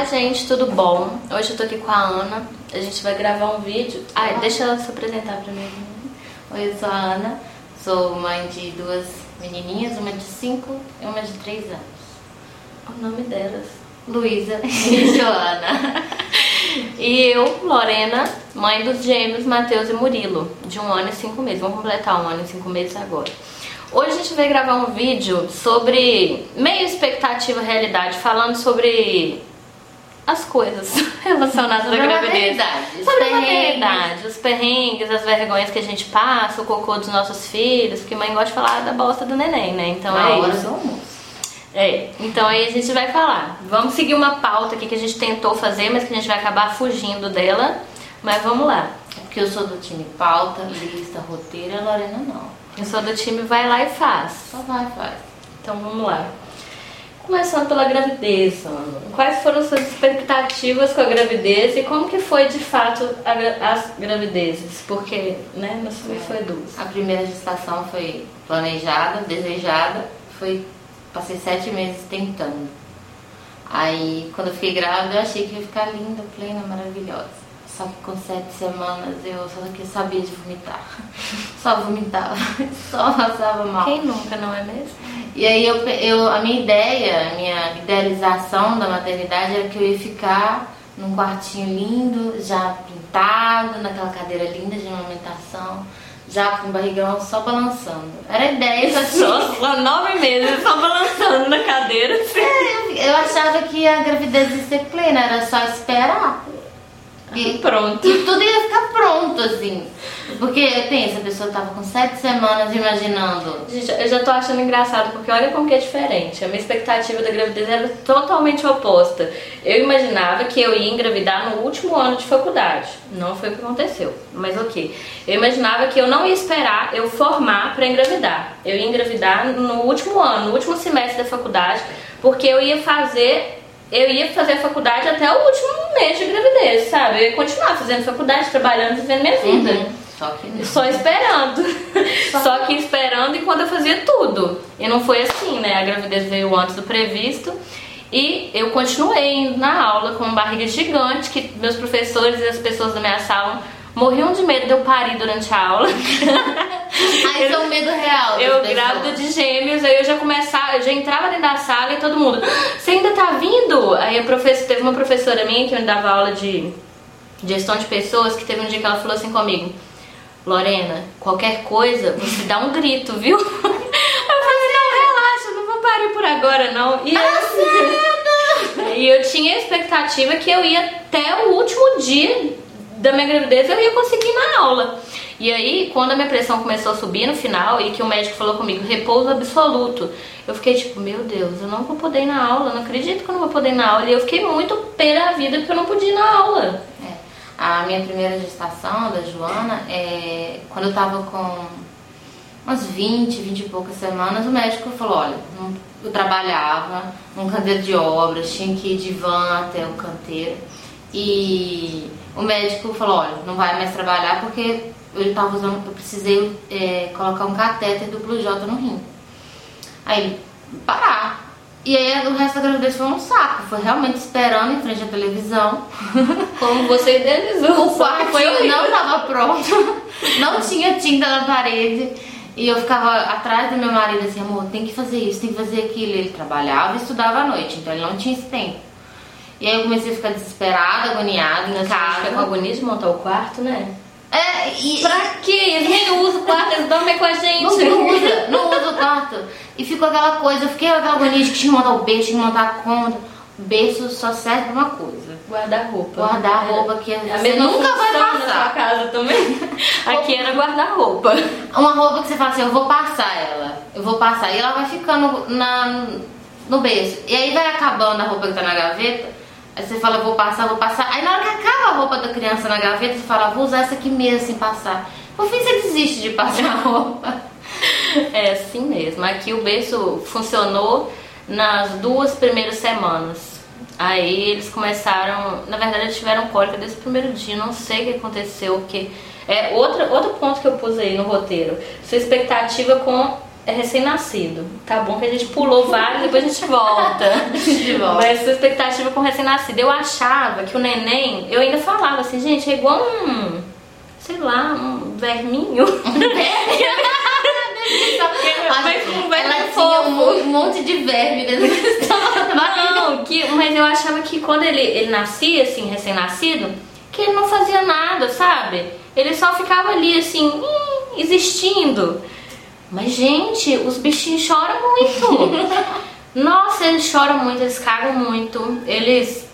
Olá, gente, tudo bom? Hoje eu tô aqui com a Ana. A gente vai gravar um vídeo. Ai, deixa ela se apresentar pra mim. Oi, eu sou a Ana. Sou mãe de duas menininhas, uma de 5 e uma de 3 anos. O nome delas: Luísa e Joana. E eu, Lorena, mãe dos gêmeos Matheus e Murilo, de um ano e cinco meses. Vamos completar um ano e cinco meses agora. Hoje a gente vai gravar um vídeo sobre meio expectativa realidade, falando sobre as coisas relacionadas à gravidez. Sobre a maternidade, os perrengues, as vergonhas que a gente passa, o cocô dos nossos filhos, porque mãe gosta de falar da bosta do neném, né? Então Na é hora isso. do almoço. É, então aí a gente vai falar. Vamos seguir uma pauta aqui que a gente tentou fazer, mas que a gente vai acabar fugindo dela. Mas vamos lá. É porque eu sou do time pauta, lista, roteiro, e a Lorena não. Eu sou do time vai lá e faz. Só vai, faz. Então vamos lá. Começando pela gravidez, Ana. Quais foram suas expectativas com a gravidez e como que foi de fato a as gravidezes? Porque, né, no sua foi duas. A primeira gestação foi planejada, desejada. Foi, passei sete meses tentando. Aí, quando eu fiquei grávida, eu achei que ia ficar linda, plena, maravilhosa. Só que com sete semanas eu só que sabia de vomitar. Só vomitava, só passava mal. Quem nunca, não é mesmo? E aí eu, eu, a minha ideia, a minha idealização da maternidade era que eu ia ficar num quartinho lindo, já pintado, naquela cadeira linda de amamentação, já com o barrigão só balançando. Era a ideia, só tinha- nove meses, só balançando na cadeira. assim. É, eu achava que a gravidez ia ser plena, era só esperar. E, Pronto. e tudo ia ficar pronto, assim. Porque, pensa, a pessoa tava com sete semanas imaginando. Gente, eu já tô achando engraçado, porque olha como que é diferente. A minha expectativa da gravidez era totalmente oposta. Eu imaginava que eu ia engravidar no último ano de faculdade. Não foi o que aconteceu, mas ok. Eu imaginava que eu não ia esperar eu formar pra engravidar. Eu ia engravidar no último ano, no último semestre da faculdade, porque eu ia fazer. Eu ia fazer a faculdade até o último mês de gravidez, sabe? Eu ia continuar fazendo faculdade, trabalhando, vivendo minha vida. Uhum. Só que não. Só esperando. Só que esperando enquanto eu fazia tudo. E não foi assim, né? A gravidez veio antes do previsto. E eu continuei indo na aula com uma barriga gigante, que meus professores e as pessoas da minha sala morriam de medo de eu parir durante a aula. Aí é um medo real. Eu grávida de gêmeos, aí eu já começava, eu já entrava dentro da sala e todo mundo, "Ah, você ainda tá vindo? Aí a professora, teve uma professora minha que me dava aula de gestão de pessoas, que teve um dia que ela falou assim comigo, Lorena, qualquer coisa, você dá um grito, viu? Eu falei, não, relaxa, não vou parir por agora não. E eu, e eu tinha a expectativa que eu ia até o último dia da minha gravidez eu ia conseguir ir na aula. E aí, quando a minha pressão começou a subir no final e que o médico falou comigo, repouso absoluto, eu fiquei tipo, meu Deus, eu não vou poder ir na aula, não acredito que eu não vou poder ir na aula. E eu fiquei muito pé da vida porque eu não podia ir na aula. É. A minha primeira gestação, da Joana, é, quando eu tava com umas 20, 20 e poucas semanas, o médico falou, olha, eu trabalhava num canteiro de obras, tinha que ir de van até o canteiro. E o médico falou, olha, não vai mais trabalhar porque eu tava usando, eu precisei é, colocar um catéter duplo J no rim. Aí ele, parar. E aí o resto da gravidez foi um saco. Foi realmente esperando em frente à televisão. Como você idealizou. O que foi horrível. não tava pronto. Não tinha tinta na parede. E eu ficava atrás do meu marido assim, amor, tem que fazer isso, tem que fazer aquilo. Ele trabalhava e estudava à noite, então ele não tinha esse tempo. E aí eu comecei a ficar desesperada, agoniada em Fica com casa. agonia de montar o quarto, né? É, e Pra quê? Eles nem usam o quarto, eles dormem com a gente. não, não usa, não usa o quarto. E ficou aquela coisa, eu fiquei com aquela agonia de que tinha que montar o berço, tinha que montar a cômoda. Berço só serve pra uma coisa. Guarda-roupa. Guarda-roupa que A você nunca vai função na sua passar. casa também. Aqui era guarda-roupa. Uma roupa que você fala assim, eu vou passar ela. Eu vou passar. E ela vai ficando na, no berço. E aí vai acabando a roupa que tá na gaveta. Aí você fala, vou passar, vou passar. Aí na hora que acaba a roupa da criança na gaveta, você fala, vou usar essa aqui mesmo sem passar. Por fim você desiste de passar a roupa. É assim mesmo. Aqui o berço funcionou nas duas primeiras semanas. Aí eles começaram, na verdade eles tiveram cólica desde o primeiro dia, não sei o que aconteceu, porque é outra, outro ponto que eu pus aí no roteiro. Sua expectativa com é recém-nascido. Tá bom que a gente pulou vários, depois a gente volta. a gente volta. Mas sua expectativa com recém-nascido. Eu achava que o neném, eu ainda falava assim, gente, é igual um, sei lá, um verminho. Mas um verme ela tinha um, monte de verme dentro Não, que, mas eu achava que quando ele, ele nascia, assim, recém-nascido, que ele não fazia nada, sabe? Ele só ficava ali, assim, existindo. Mas, gente, os bichinhos choram muito. Nossa, eles choram muito, eles cagam muito, eles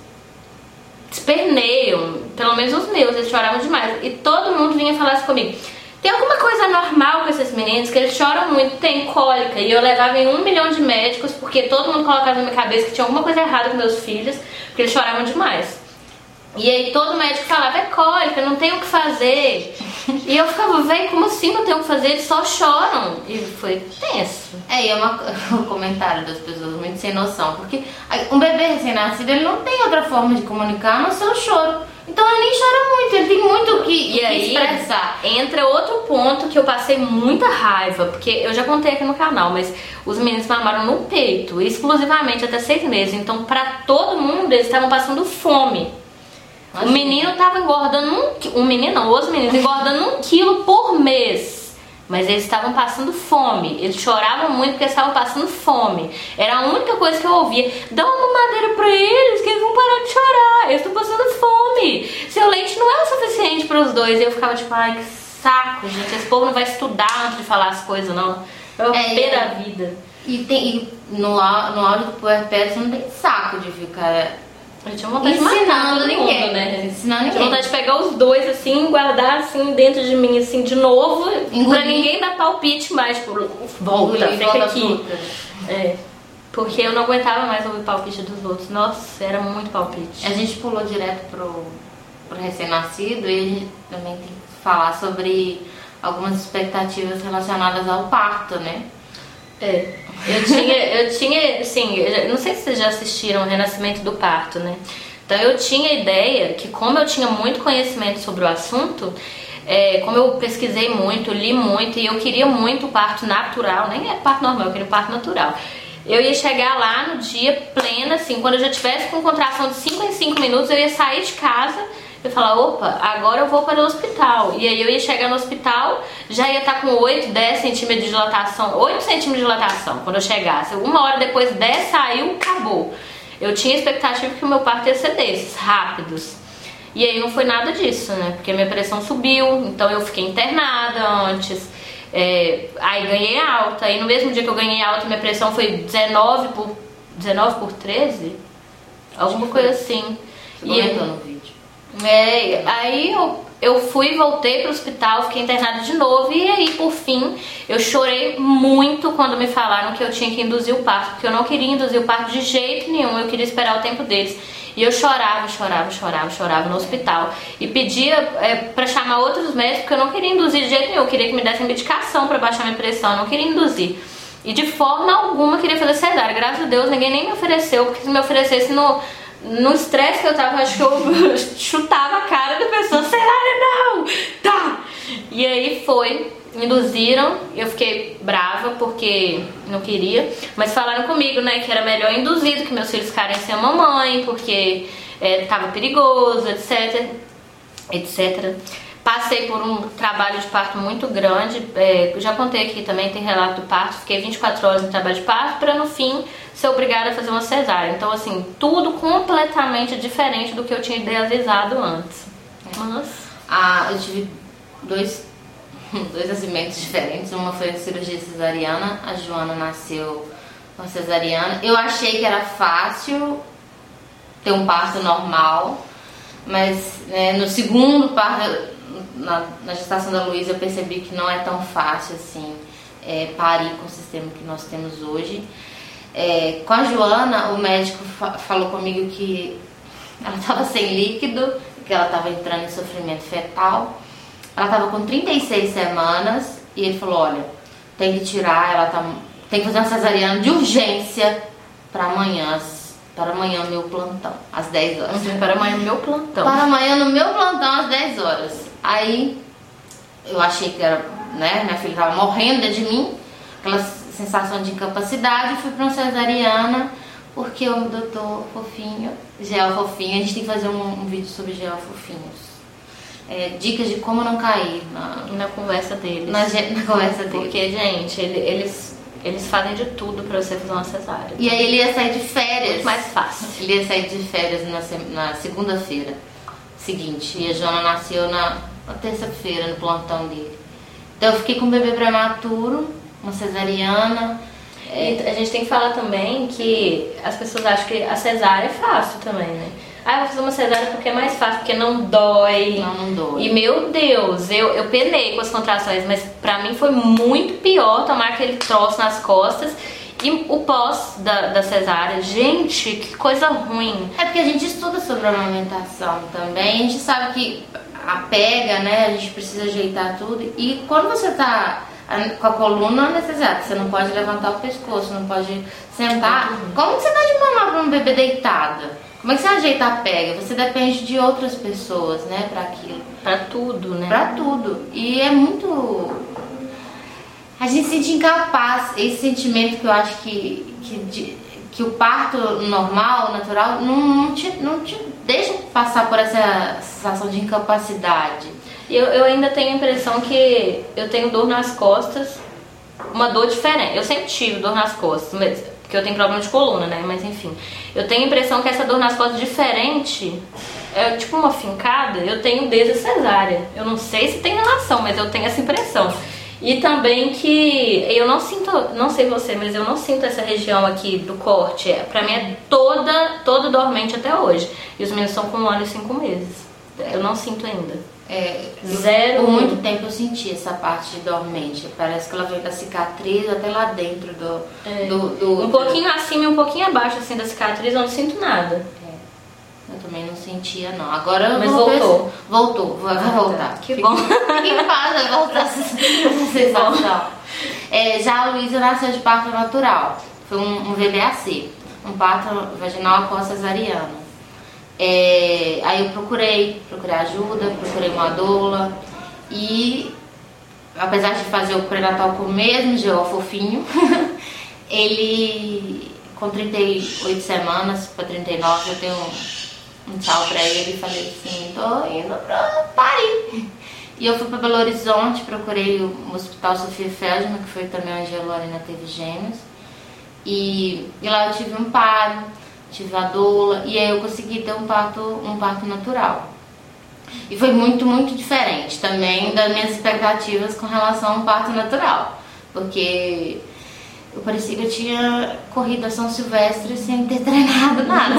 esperneiam. Pelo menos os meus, eles choravam demais. E todo mundo vinha falar assim comigo. Tem alguma coisa normal com esses meninos que eles choram muito, tem cólica. E eu levava em um milhão de médicos porque todo mundo colocava na minha cabeça que tinha alguma coisa errada com meus filhos, porque eles choravam demais. E aí todo médico falava, é cólica, não tem o que fazer. E eu ficava, velho, como assim não tem o que fazer? Eles só choram. E foi tenso. É, e é uma, um comentário das pessoas muito sem noção. Porque um bebê recém-nascido, ele não tem outra forma de comunicar a não ser o choro. Então ele nem chora muito, ele tem muito o que, e aí, expressar. Entra outro ponto que eu passei muita raiva, porque eu já contei aqui no canal, mas os meninos mamaram no peito, exclusivamente até seis meses. Então, pra todo mundo, eles estavam passando fome. O menino tava engordando um, um menino não, os meninos engordando um quilo por mês. Mas eles estavam passando fome. Eles choravam muito porque estavam passando fome. Era a única coisa que eu ouvia. Dá uma madeira pra eles que eles vão parar de chorar. Eles estão passando fome. Seu leite não é o suficiente para os dois. E eu ficava tipo, ai que saco, gente. Esse povo não vai estudar antes de falar as coisas, não. É o é, pé da vida. E, tem, e no, no áudio do puerpério você não tem saco de ficar eu tinha vontade Ensinando de matar todo ninguém, mundo, né? Ensinando ninguém. Tinha vontade de pegar os dois assim, guardar assim dentro de mim assim de novo, Engolir. pra ninguém dar palpite mais. Por... Volta, fica aqui. É. Porque eu não aguentava mais ouvir palpite dos outros. Nossa, era muito palpite. A gente pulou direto pro, pro recém-nascido e a gente também tem que falar sobre algumas expectativas relacionadas ao parto, né? É. Eu tinha, eu tinha, assim, eu não sei se vocês já assistiram o Renascimento do Parto, né? Então eu tinha a ideia que como eu tinha muito conhecimento sobre o assunto, é, como eu pesquisei muito, li muito e eu queria muito parto natural, nem é parto normal, eu queria parto natural. Eu ia chegar lá no dia pleno, assim, quando eu já tivesse com contração de 5 em 5 minutos, eu ia sair de casa eu falar, opa, agora eu vou para o hospital. E aí eu ia chegar no hospital, já ia estar com 8, 10 centímetros de dilatação, 8 centímetros de dilatação quando eu chegasse. Uma hora depois, 10 saiu, acabou. Eu tinha expectativa que o meu parto ia ser desses, rápidos. E aí não foi nada disso, né? Porque minha pressão subiu, então eu fiquei internada antes. É, aí ganhei alta. Aí no mesmo dia que eu ganhei alta, minha pressão foi 19 por 19 por 13? Alguma coisa assim. Você e. É, aí eu, eu fui, voltei pro hospital, fiquei internada de novo e aí por fim eu chorei muito quando me falaram que eu tinha que induzir o parto, porque eu não queria induzir o parto de jeito nenhum, eu queria esperar o tempo deles. E eu chorava, chorava, chorava, chorava no hospital e pedia é, para chamar outros médicos, porque eu não queria induzir de jeito nenhum, eu queria que me dessem medicação para baixar minha pressão, eu não queria induzir. E de forma alguma queria fazer cesárea. Graças a Deus ninguém nem me ofereceu, porque se me oferecesse no no estresse que eu tava, acho que eu chutava a cara da pessoa, será não? Tá! E aí foi, induziram, eu fiquei brava porque não queria, mas falaram comigo, né, que era melhor induzir que meus filhos ficarem sem a mamãe, porque é, tava perigoso, etc, etc. Passei por um trabalho de parto muito grande, é, já contei aqui também, tem relato do parto, fiquei 24 horas no trabalho de parto para no fim ser obrigada a fazer uma cesárea. Então, assim, tudo completamente diferente do que eu tinha idealizado antes. Mas. Ah, eu tive dois, dois nascimentos diferentes. Uma foi a cirurgia cesariana, a Joana nasceu com cesariana. Eu achei que era fácil ter um parto normal, mas né, no segundo parto na, na gestação da Luísa eu percebi que não é tão fácil assim é, parir com o sistema que nós temos hoje. É, com a Joana, o médico fa falou comigo que ela estava sem líquido, que ela estava entrando em sofrimento fetal. Ela estava com 36 semanas e ele falou: Olha, tem que tirar, ela tá, tem que fazer uma cesariana de urgência para amanhã, para amanhã meu plantão, às 10 horas. Para amanhã meu plantão. Para amanhã no meu plantão às 10 horas. Aí eu achei que era, né, minha filha estava morrendo de mim, aquelas sensação de incapacidade, fui para uma cesariana, porque o doutor fofinho, gel fofinho, a gente tem que fazer um, um vídeo sobre gel fofinhos. É, dicas de como não cair na, na conversa deles. Na, na conversa deles. Porque, gente, ele, eles, eles fazem de tudo pra você fazer uma cesárea. E aí ele ia sair de férias. Muito mais fácil. Ele ia sair de férias na, na segunda-feira seguinte. E a Joana nasceu na, na terça-feira, no plantão dele. Então eu fiquei com um bebê prematuro, uma cesariana. E a gente tem que falar também que as pessoas acham que a cesárea é fácil também, né? Ah, eu vou fazer uma cesárea porque é mais fácil, porque não dói. Não, não dói. E meu Deus, eu, eu penei com as contrações, mas pra mim foi muito pior tomar aquele troço nas costas. E o pós da, da cesárea, gente, que coisa ruim. É porque a gente estuda sobre a amamentação também, a gente sabe que a pega, né, a gente precisa ajeitar tudo. E quando você tá com a coluna anestesiada, você não pode levantar o pescoço, não pode sentar. Como você dá de mamar pra um bebê deitada? Como é que você ajeita a pega? Você depende de outras pessoas, né, para aquilo. Para tudo, né? Para tudo. E é muito. A gente se sente incapaz. Esse sentimento que eu acho que, que, que o parto normal, natural, não, não, te, não te deixa passar por essa sensação de incapacidade. Eu, eu ainda tenho a impressão que eu tenho dor nas costas, uma dor diferente. Eu sempre tive dor nas costas, mas porque eu tenho problema de coluna, né? Mas enfim, eu tenho a impressão que essa dor nas costas diferente é tipo uma fincada, eu tenho desde a cesárea. Eu não sei se tem relação, mas eu tenho essa impressão. E também que eu não sinto, não sei você, mas eu não sinto essa região aqui do corte. É, pra mim é toda, toda dormente até hoje. E os meus são com um ano e cinco meses. Eu não sinto ainda. É, Zero. Por muito tempo eu senti essa parte de dormente. Parece que ela veio da cicatriz até lá dentro do. É. do, do um pouquinho acima e um pouquinho abaixo assim da cicatriz, eu não sinto nada. É. Também não sentia, não. Agora Mas voltou. Voltou, vai, vai voltar. Que bom. Fique em paz, vai voltar essa sensação. É, já a Luísa nasceu de parto natural. Foi um, um VBAC, um parto vaginal após cesariana. É, aí eu procurei, procurei ajuda, procurei uma doula e apesar de fazer o pré-natal com o mesmo GO fofinho, ele com 38 semanas para 39 eu tenho um, tchau pra ele e falei assim, tô indo pra Paris. E eu fui para Belo Horizonte, procurei o Hospital Sofia Feldman, que foi também onde a Lorena teve gêmeos. E, e lá eu tive um paro tive a doula e aí eu consegui ter um parto, um parto natural. E foi muito, muito diferente também das minhas expectativas com relação a um parto natural, porque eu parecia que eu tinha corrido a São Silvestre sem ter treinado nada.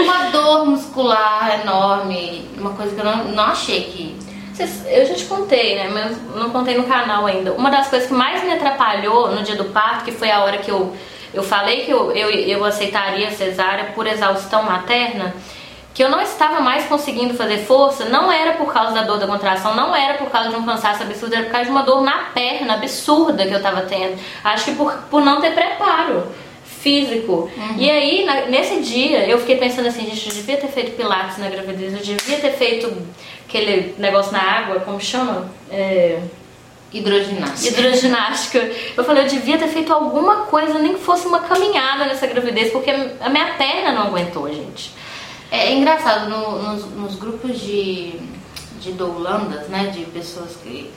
Uma dor muscular enorme, uma coisa que eu não, não achei que eu já te contei, né? Mas não contei no canal ainda. Uma das coisas que mais me atrapalhou no dia do parto, que foi a hora que eu eu falei que eu, eu, eu aceitaria cesárea por exaustão materna, que eu não estava mais conseguindo fazer força, não era por causa da dor da contração, não era por causa de um cansaço absurdo, era por causa de uma dor na perna absurda que eu estava tendo. Acho que por, por não ter preparo físico. Uhum. E aí, na, nesse dia, eu fiquei pensando assim, gente, eu devia ter feito pilates na gravidez, eu devia ter feito aquele negócio na água, como chama? É... Hidroginástica. Hidroginástica. Eu falei, eu devia ter feito alguma coisa, nem que fosse uma caminhada nessa gravidez, porque a minha perna não aguentou, gente. É, é engraçado, no, nos, nos, grupos de, de doulandas, né, de pessoas que.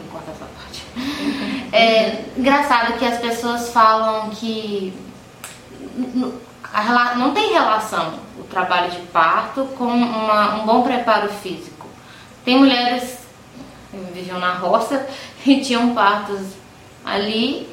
Tem que cortar essa parte. É engraçado que as pessoas falam que não tem relação o trabalho de parto com uma, um bom preparo físico. Tem mulheres viviam na roça e tinham partos ali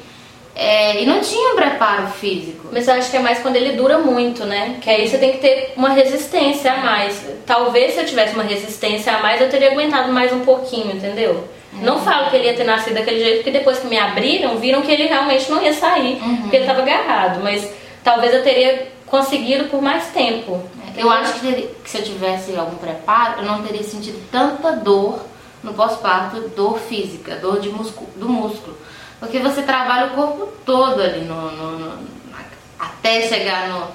é, e não tinham preparo físico. Mas eu acho que é mais quando ele dura muito, né? Que aí você tem que ter uma resistência a mais. Talvez se eu tivesse uma resistência a mais, eu teria aguentado mais um pouquinho, entendeu? Uhum. Não falo que ele ia ter nascido daquele jeito, porque depois que me abriram, viram que ele realmente não ia sair, uhum. porque ele estava agarrado. Mas talvez eu teria conseguido por mais tempo. Eu acho que se eu tivesse algum preparo, eu não teria sentido tanta dor no pós-parto dor física, dor de músculo, do músculo. Porque você trabalha o corpo todo ali no, no, no até chegar no,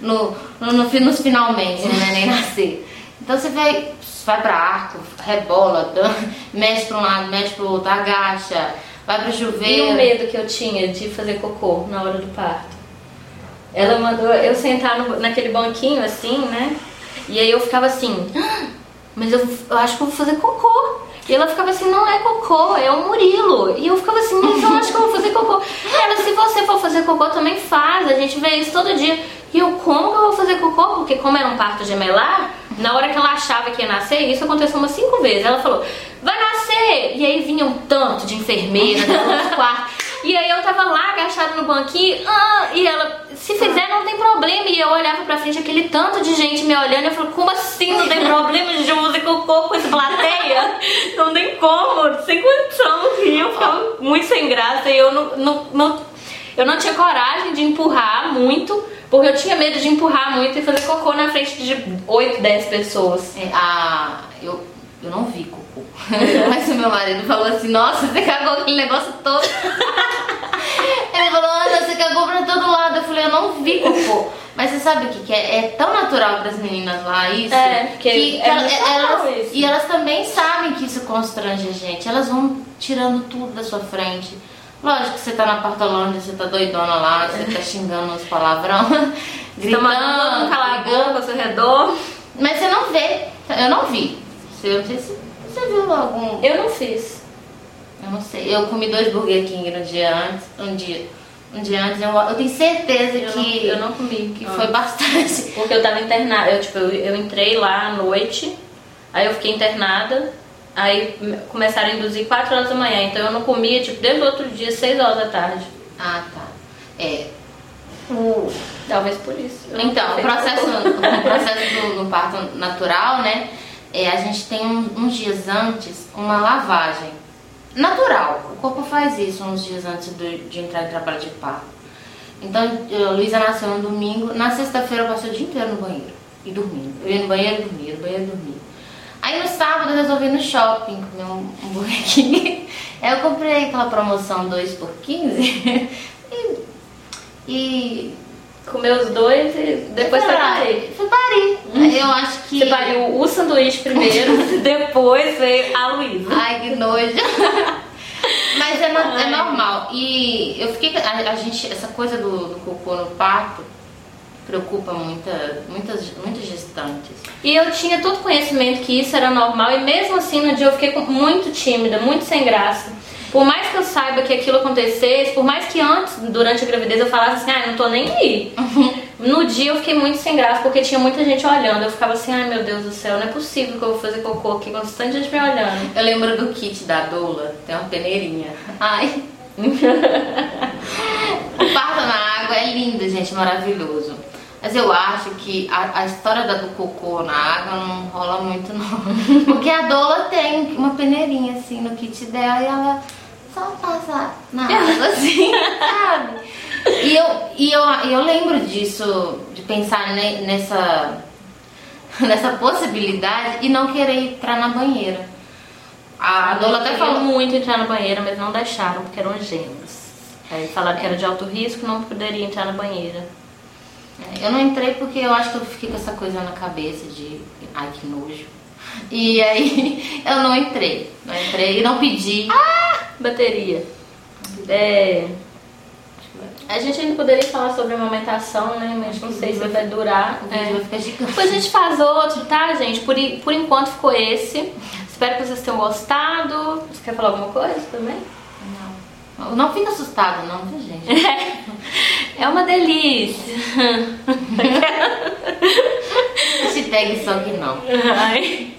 no, no, no, nos finalmente, né, nem nascer. Então você vai, vai pra arco, rebola, mexe pra um lado, mexe pro outro, agacha, vai E chuveiro. o medo que eu tinha de fazer cocô na hora do parto? Ela mandou eu sentar no- naquele banquinho assim, né? E aí eu ficava assim, "Ah, mas eu, eu acho que eu vou fazer cocô. E ela ficava assim, não é cocô, é o Murilo. E eu ficava assim, mas eu acho que eu vou fazer cocô. Ela, se você for fazer cocô, também faz. A gente vê isso todo dia. E eu, como que eu vou fazer cocô? Porque como era um parto gemelar, na hora que ela achava que ia nascer, isso aconteceu umas cinco vezes. Ela falou, vai nascer! E aí vinha um tanto de enfermeira do quarto. E aí eu tava lá agachada no banquinho, ah, e ela, se fizer não tem problema. E eu olhava pra frente, aquele tanto de gente me olhando, e eu falei, como assim não tem problema? Gente, eu vou fazer cocô com essa plateia? Não tem como, sem condição. E eu ficava muito sem graça, e eu não, não, não, eu não tinha coragem de empurrar muito, porque eu tinha medo de empurrar muito e fazer cocô na frente de 8, 10 pessoas. É, a, eu, eu não vi cocô. Mas o meu marido falou assim, nossa, você cagou aquele negócio todo. Ele falou, Ana, você cagou pra todo lado. Eu falei, eu não vi cocô. Mas você sabe o que, que é? É tão natural pras meninas lá isso. É, porque que é ela- muito normal elas, isso. E elas também sabem que isso constrange a gente. Elas vão tirando tudo da sua frente. Lógico que você tá na Partolândia, você tá doidona lá, você tá xingando os palavrão, tá todo mundo calar a boca ao seu redor. Mas você não vê. Eu não vi. Eu não sei se você viu algum. Eu não fiz. Eu não sei. Eu comi dois Burger King no dia antes. Um dia. Um dia antes. Eu, eu tenho certeza Eu, não, que, eu não comi. que Ah. foi bastante. Porque eu tava internada, eu, tipo, eu, eu entrei lá à noite, aí eu fiquei internada, aí começaram a induzir 4 horas da manhã, então eu não comia, tipo, desde o outro dia, 6 horas da tarde. Ah, tá. É. Talvez por isso. Eu Então, o processo, o processo do, do parto natural, né? É, a gente tem um- uns dias antes uma lavagem natural. O corpo faz isso uns dias antes do- de entrar em trabalho de parto. Então, a Luísa nasceu no domingo. Na sexta-feira eu passei o dia inteiro no banheiro e dormindo. Eu ia no banheiro e dormia, no banheiro e dormia. Aí no sábado eu resolvi ir no shopping comer um, um Burger King. Aí eu comprei aquela promoção 2 por 15 e, e Comeu os dois e depois foi parir. Aí Eu acho que. Você pariu o sanduíche primeiro, depois veio a Luísa. Ai, que nojo. Mas é, no- é normal. E eu fiquei. A, a gente, essa coisa do, do cocô no parto preocupa muita, muitas, muitas gestantes. E eu tinha todo conhecimento que isso era normal e mesmo assim no dia eu fiquei muito tímida, muito sem graça. Por mais que eu saiba que aquilo acontecesse, por mais que antes, durante a gravidez, eu falasse assim, ah, não tô nem aí. No dia eu fiquei muito sem graça porque tinha muita gente olhando. Eu ficava assim, ai meu Deus do céu, não é possível que eu vou fazer cocô aqui com tanta gente me olhando. Eu lembro do kit da doula, tem uma peneirinha. Ai. o parto na água é lindo, gente, maravilhoso. Mas eu acho que a, a história da do cocô na água não rola muito, não. Porque a doula tem uma peneirinha assim no kit dela e ela só passa na água assim, sabe? E eu, e eu, eu lembro disso, de pensar ne- nessa, nessa possibilidade e não querer entrar na banheira. A doula até falou muito entrar na banheira, mas não deixaram porque eram gêmeos. Aí falaram que era de alto risco, não poderia entrar na banheira. Eu não entrei porque eu acho que eu fiquei com essa coisa na cabeça de ai que nojo. E aí eu não entrei. Não entrei e não pedi. Bateria. É, a gente ainda poderia falar sobre amamentação, né? Mas não sei se vai durar. O vídeo É. vai ficar gigante. Depois a gente faz outro, tá, gente? Por, por enquanto ficou esse. Espero que vocês tenham gostado. Você quer falar alguma coisa também? Não. Não fica assustado, não, viu, gente? É uma delícia. Hashtag só que não. Ai.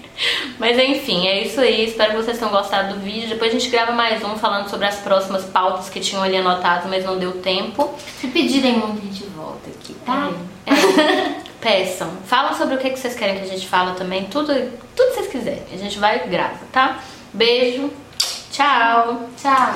Mas enfim, é isso aí. Espero que vocês tenham gostado do vídeo. Depois a gente grava mais um falando sobre as próximas pautas que tinham ali anotadas, mas não deu tempo. Se pedirem muito, a gente volta aqui, tá? É. Peçam. Falam sobre o que vocês querem que a gente fala também. Tudo, tudo que vocês quiserem. A gente vai e grava, tá? Beijo. Tchau. Tchau.